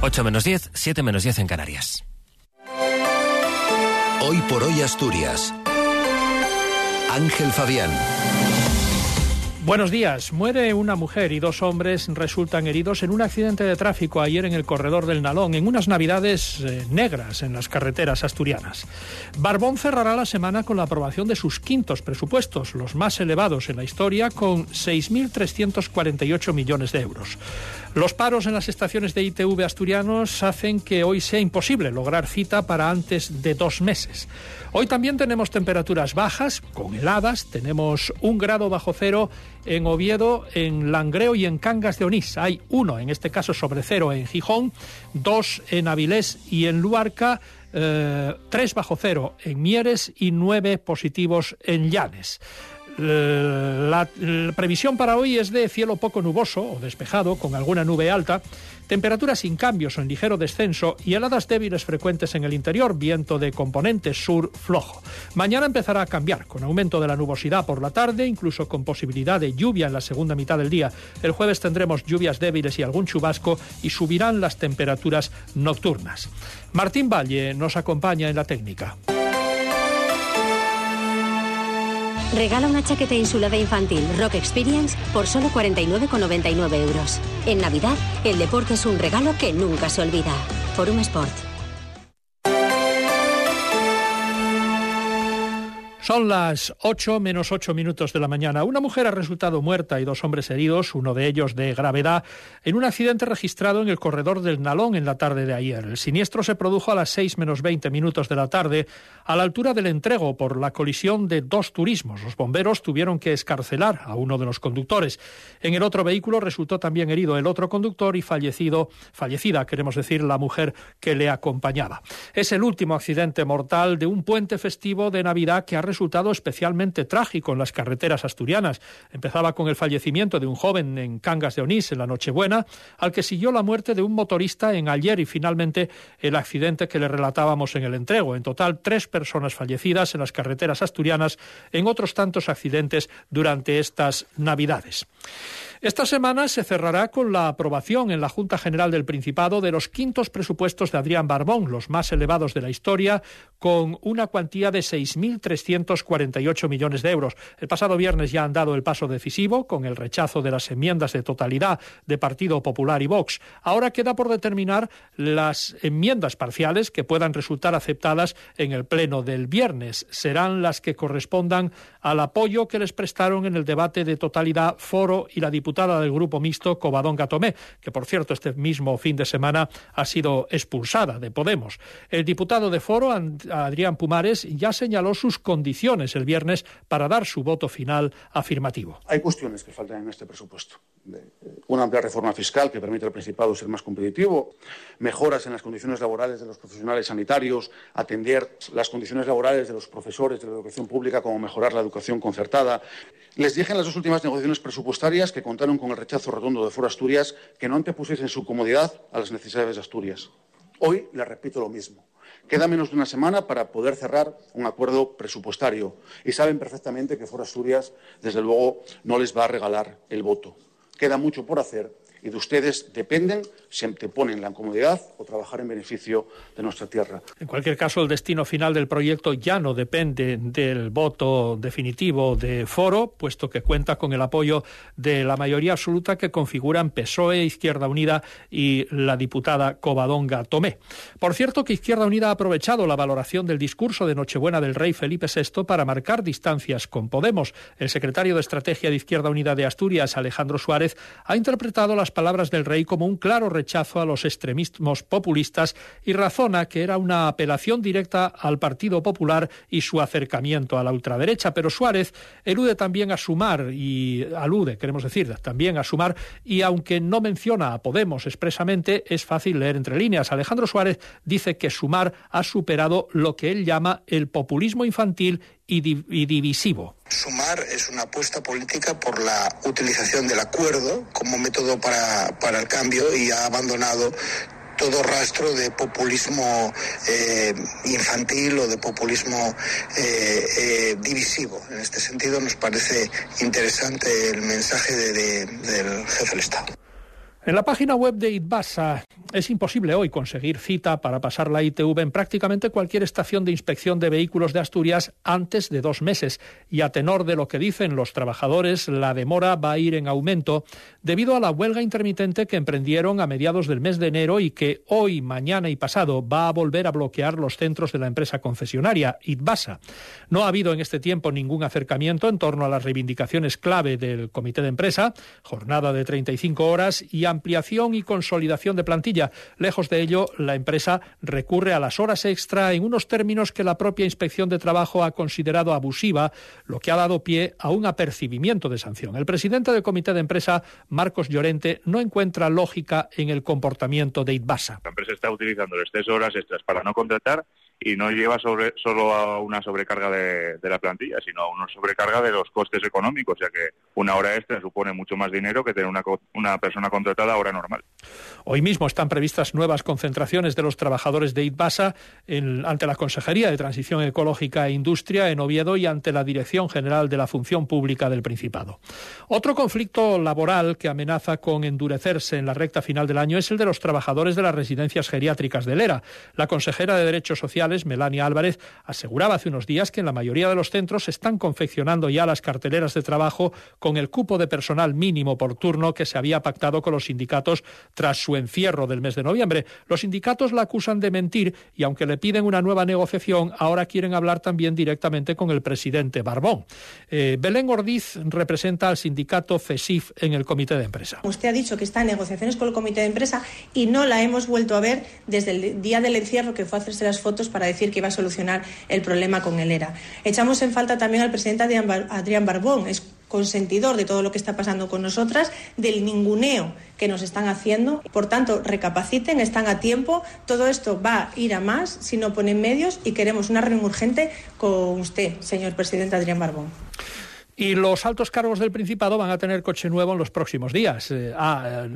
8 menos 10, 7 menos 10 en Canarias. Hoy por hoy Asturias. Ángel Fabián. Buenos días. Muere una mujer y dos hombres resultan heridos en un accidente de tráfico ayer en el corredor del Nalón, en unas navidades eh, negras en las carreteras asturianas. Barbón cerrará la semana con la aprobación de sus quintos presupuestos, los más elevados en la historia, con 6.348 millones de euros. Los paros en las estaciones de ITV asturianos hacen que hoy sea imposible lograr cita para antes de dos meses. Hoy también tenemos temperaturas bajas, con heladas, tenemos un grado bajo cero en Oviedo, en Langreo y en Cangas de Onís. Hay uno, en este caso sobre cero en Gijón, dos en Avilés y en Luarca, eh, tres bajo cero en Mieres y nueve positivos en Llanes. La, previsión para hoy es de cielo poco nuboso o despejado, con alguna nube alta, temperaturas sin cambios o en ligero descenso y heladas débiles frecuentes en el interior, viento de componente sur flojo. Mañana empezará a cambiar, con aumento de la nubosidad por la tarde, incluso con posibilidad de lluvia en la segunda mitad del día. El jueves tendremos lluvias débiles y algún chubasco y subirán las temperaturas nocturnas. Martín Valle nos acompaña en la técnica. Regala una chaqueta insulada infantil Rock Experience por solo 49,99 euros. En Navidad, el deporte es un regalo que nunca se olvida. Forum Sport. Son las 8 menos 8 minutos de la mañana. Una mujer ha resultado muerta y dos hombres heridos, uno de ellos de gravedad, en un accidente registrado en el corredor del Nalón en la tarde de ayer. El siniestro se produjo a las 6 menos 20 minutos de la tarde, a la altura del entrego, por la colisión de dos turismos. Los bomberos tuvieron que escarcelar a uno de los conductores. En el otro vehículo resultó también herido el otro conductor y fallecido, fallecida, queremos decir, la mujer que le acompañaba. Es el último accidente mortal de un puente festivo de Navidad que ha resultado especialmente trágico en las carreteras asturianas. Empezaba con el fallecimiento de un joven en Cangas de Onís en la Nochebuena, al que siguió la muerte de un motorista en ayer y finalmente el accidente que le relatábamos en el entrego. En total, tres personas fallecidas en las carreteras asturianas en otros tantos accidentes durante estas Navidades. Esta semana se cerrará con la aprobación en la Junta General del Principado de los quintos presupuestos de Adrián Barbón, los más elevados de la historia, con una cuantía de 6.348 millones de euros. El pasado viernes ya han dado el paso decisivo con el rechazo de las enmiendas de totalidad de Partido Popular y Vox. Ahora queda por determinar las enmiendas parciales que puedan resultar aceptadas en el Pleno del viernes. Serán las que correspondan al apoyo que les prestaron en el debate de totalidad Foro y la Diputación diputada del Grupo Mixto, Covadonga Tomé, que por cierto este mismo fin de semana ha sido expulsada de Podemos. El diputado de Foro, Adrián Pumares, ya señaló sus condiciones el viernes para dar su voto final afirmativo. Hay cuestiones que faltan en este presupuesto. Una amplia reforma fiscal que permite al Principado ser más competitivo, mejoras en las condiciones laborales de los profesionales sanitarios, atender las condiciones laborales de los profesores de la educación pública, como mejorar la educación concertada. Les dije en las dos últimas negociaciones presupuestarias que contaron con el rechazo rotundo de Foro Asturias que no antepusiesen su comodidad a las necesidades de Asturias. Hoy les repito lo mismo. Queda menos de una semana para poder cerrar un acuerdo presupuestario y saben perfectamente que Foro Asturias, desde luego, no les va a regalar el voto. Queda mucho por hacer y de ustedes dependen si ponen la comodidad o trabajar en beneficio de nuestra tierra. En cualquier caso, el destino final del proyecto ya no depende del voto definitivo de Foro, puesto que cuenta con el apoyo de la mayoría absoluta que configuran PSOE, Izquierda Unida y la diputada Covadonga Tomé. Por cierto, que Izquierda Unida ha aprovechado la valoración del discurso de Nochebuena del rey Felipe VI para marcar distancias con Podemos. El secretario de Estrategia de Izquierda Unida de Asturias, Alejandro Suárez, ha interpretado las palabras del rey como un claro rechazo a los extremismos populistas y razona que era una apelación directa al Partido Popular y su acercamiento a la ultraderecha. Pero Suárez elude también a sumar y alude, queremos decir, también a sumar y aunque no menciona a Podemos expresamente, es fácil leer entre líneas. Alejandro Suárez dice que sumar ha superado lo que él llama el populismo infantil y, divisivo. Sumar es una apuesta política por la utilización del acuerdo como método para, para el cambio y ha abandonado todo rastro de populismo eh, infantil o de populismo eh, eh, divisivo. En este sentido, nos parece interesante el mensaje del jefe del Estado. En la página web de ITBASA es imposible hoy conseguir cita para pasar la ITV en prácticamente cualquier estación de inspección de vehículos de Asturias antes de dos meses. Y a tenor de lo que dicen los trabajadores, la demora va a ir en aumento debido a la huelga intermitente que emprendieron a mediados del mes de enero y que hoy, mañana y pasado va a volver a bloquear los centros de la empresa concesionaria, ITBASA. No ha habido en este tiempo ningún acercamiento en torno a las reivindicaciones clave del comité de empresa, jornada de 35 horas y ampliación y consolidación de plantilla. Lejos de ello, la empresa recurre a las horas extra en unos términos que la propia Inspección de Trabajo ha considerado abusiva, lo que ha dado pie a un apercibimiento de sanción. El presidente del comité de empresa, Marcos Llorente, no encuentra lógica en el comportamiento de ITBASA. La empresa está utilizando exceso de horas extras para no contratar y no lleva solo a una sobrecarga de, la plantilla, sino a una sobrecarga de los costes económicos, ya que una hora extra supone mucho más dinero que tener una, persona contratada a hora normal. Hoy mismo están previstas nuevas concentraciones de los trabajadores de ITBASA ante la Consejería de Transición Ecológica e Industria en Oviedo y ante la Dirección General de la Función Pública del Principado. Otro conflicto laboral que amenaza con endurecerse en la recta final del año es el de los trabajadores de las residencias geriátricas de Lera. La consejera de Derechos Sociales Melania Álvarez, aseguraba hace unos días que en la mayoría de los centros se están confeccionando ya las carteleras de trabajo con el cupo de personal mínimo por turno que se había pactado con los sindicatos tras su encierro del mes de noviembre. Los sindicatos la acusan de mentir y aunque le piden una nueva negociación, ahora quieren hablar también directamente con el presidente Barbón. Eh, Belén Ordiz representa al sindicato CESIF en el comité de empresa. Usted ha dicho que está en negociaciones con el comité de empresa y no la hemos vuelto a ver desde el día del encierro que fue a hacerse las fotos para decir que iba a solucionar el problema con el ERA. Echamos en falta también al presidente Adrián Barbón, es consentidor de todo lo que está pasando con nosotras, del ninguneo que nos están haciendo. Por tanto, recapaciten, están a tiempo. Todo esto va a ir a más si no ponen medios y queremos una reunión urgente con usted, señor presidente Adrián Barbón. Y los altos cargos del Principado van a tener coche nuevo en los próximos días. Eh,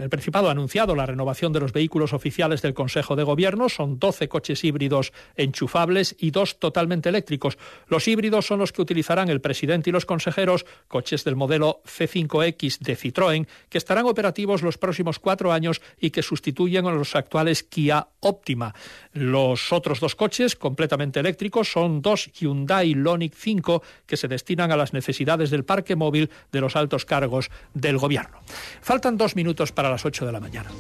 el Principado ha anunciado la renovación de los vehículos oficiales del Consejo de Gobierno. Son 12 coches híbridos enchufables y dos totalmente eléctricos. Los híbridos son los que utilizarán el presidente y los consejeros, coches del modelo C5X de Citroën, que estarán operativos los próximos cuatro años y que sustituyen a los actuales Kia Optima. Los otros dos coches, completamente eléctricos, son dos Hyundai Lonic 5 que se destinan a las necesidades del parque móvil de los altos cargos del Gobierno. Faltan dos minutos para las ocho de la mañana.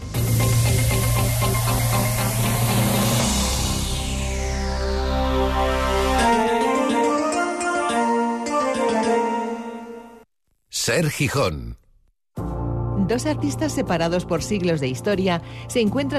Ser Gijón. Dos artistas separados por siglos de historia se encuentran